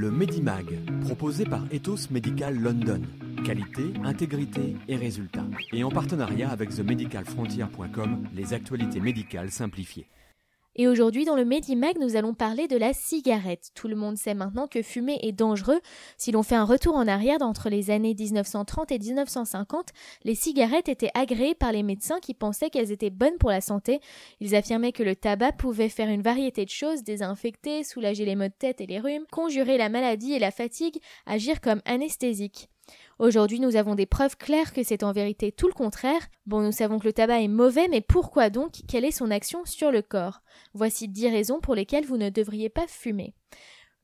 Le Medimag, proposé par Ethos Medical London. Qualité, intégrité et résultats. Et en partenariat avec themedicalfrontier.com, les actualités médicales simplifiées. Et aujourd'hui, dans le Medimag, nous allons parler de la cigarette. Tout le monde sait maintenant que fumer est dangereux. Si l'on fait un retour en arrière d'entre les années 1930 et 1950, les cigarettes étaient agréées par les médecins qui pensaient qu'elles étaient bonnes pour la santé. Ils affirmaient que le tabac pouvait faire une variété de choses, désinfecter, soulager les maux de tête et les rhumes, conjurer la maladie et la fatigue, agir comme anesthésique. Aujourd'hui, nous avons des preuves claires que c'est en vérité tout le contraire. Bon, nous savons que le tabac est mauvais, mais pourquoi donc? Quelle est son action sur le corps? Voici dix raisons pour lesquelles vous ne devriez pas fumer.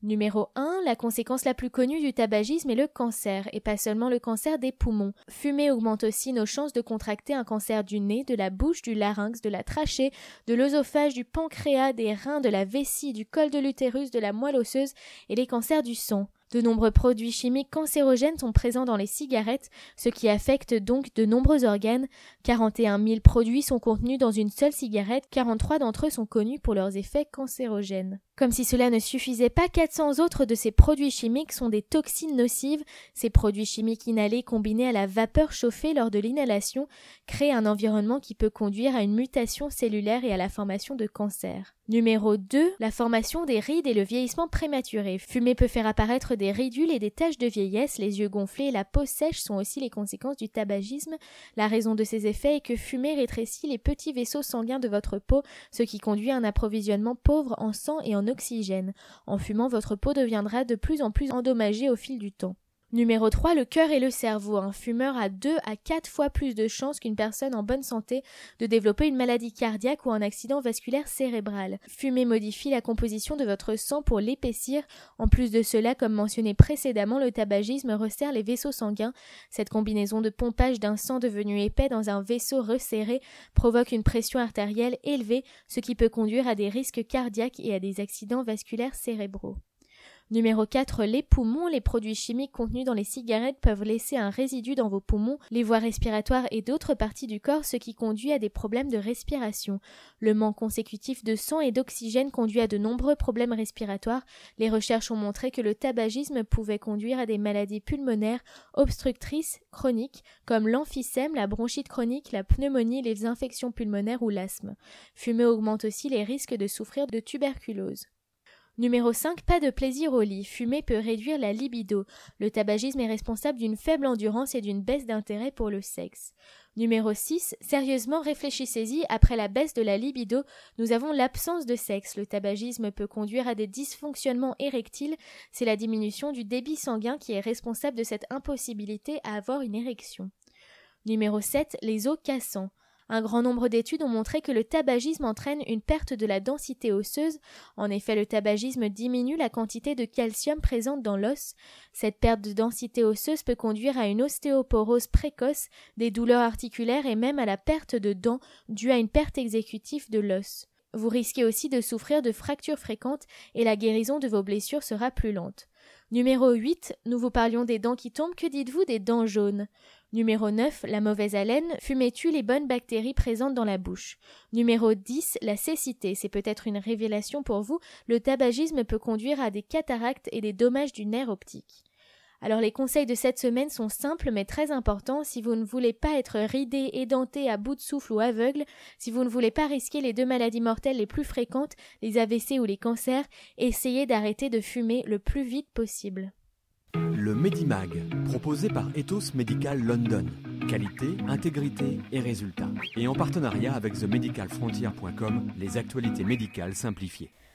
Numéro 1, la conséquence la plus connue du tabagisme est le cancer, et pas seulement le cancer des poumons. Fumer augmente aussi nos chances de contracter un cancer du nez, de la bouche, du larynx, de la trachée, de l'œsophage, du pancréas, des reins, de la vessie, du col de l'utérus, de la moelle osseuse et les cancers du sang. De nombreux produits chimiques cancérogènes sont présents dans les cigarettes, ce qui affecte donc de nombreux organes. 41 000 produits sont contenus dans une seule cigarette, 43 d'entre eux sont connus pour leurs effets cancérogènes. Comme si cela ne suffisait pas, 400 autres de ces produits chimiques sont des toxines nocives. Ces produits chimiques inhalés combinés à la vapeur chauffée lors de l'inhalation créent un environnement qui peut conduire à une mutation cellulaire et à la formation de cancer. Numéro 2. La formation des rides et le vieillissement prématuré. Fumer peut faire apparaître des ridules et des taches de vieillesse, les yeux gonflés et la peau sèche sont aussi les conséquences du tabagisme. La raison de ces effets est que fumer rétrécit les petits vaisseaux sanguins de votre peau, ce qui conduit à un approvisionnement pauvre en sang et en oxygène. En fumant, votre peau deviendra de plus en plus endommagée au fil du temps. Numéro 3, le cœur et le cerveau. Un fumeur a 2 à 4 fois plus de chances qu'une personne en bonne santé de développer une maladie cardiaque ou un accident vasculaire cérébral. Fumer modifie la composition de votre sang pour l'épaissir. En plus de cela, comme mentionné précédemment, le tabagisme resserre les vaisseaux sanguins. Cette combinaison de pompage d'un sang devenu épais dans un vaisseau resserré provoque une pression artérielle élevée, ce qui peut conduire à des risques cardiaques et à des accidents vasculaires cérébraux. Numéro 4. Les poumons. Les produits chimiques contenus dans les cigarettes peuvent laisser un résidu dans vos poumons, les voies respiratoires et d'autres parties du corps, ce qui conduit à des problèmes de respiration. Le manque consécutif de sang et d'oxygène conduit à de nombreux problèmes respiratoires. Les recherches ont montré que le tabagisme pouvait conduire à des maladies pulmonaires obstructrices chroniques, comme l'emphysème, la bronchite chronique, la pneumonie, les infections pulmonaires ou l'asthme. Fumer augmente aussi les risques de souffrir de tuberculose. Numéro 5. Pas de plaisir au lit. Fumer peut réduire la libido. Le tabagisme est responsable d'une faible endurance et d'une baisse d'intérêt pour le sexe. Numéro 6. Sérieusement réfléchissez-y, après la baisse de la libido, nous avons l'absence de sexe. Le tabagisme peut conduire à des dysfonctionnements érectiles, c'est la diminution du débit sanguin qui est responsable de cette impossibilité à avoir une érection. Numéro 7. Les os cassants. Un grand nombre d'études ont montré que le tabagisme entraîne une perte de la densité osseuse. En effet, le tabagisme diminue la quantité de calcium présente dans l'os. Cette perte de densité osseuse peut conduire à une ostéoporose précoce, des douleurs articulaires et même à la perte de dents due à une perte exécutive de l'os. Vous risquez aussi de souffrir de fractures fréquentes et la guérison de vos blessures sera plus lente. Numéro 8, nous vous parlions des dents qui tombent, que dites-vous des dents jaunes? Numéro 9, la mauvaise haleine, fumer tue les bonnes bactéries présentes dans la bouche? Numéro 10, la cécité, c'est peut-être une révélation pour vous, le tabagisme peut conduire à des cataractes et des dommages du nerf optique. Alors les conseils de cette semaine sont simples mais très importants si vous ne voulez pas être ridé, édenté, à bout de souffle ou aveugle, si vous ne voulez pas risquer les deux maladies mortelles les plus fréquentes, les AVC ou les cancers, essayez d'arrêter de fumer le plus vite possible. Le Medimag, proposé par Ethos Medical London. Qualité, intégrité et résultats. Et en partenariat avec themedicalfrontier.com, les actualités médicales simplifiées.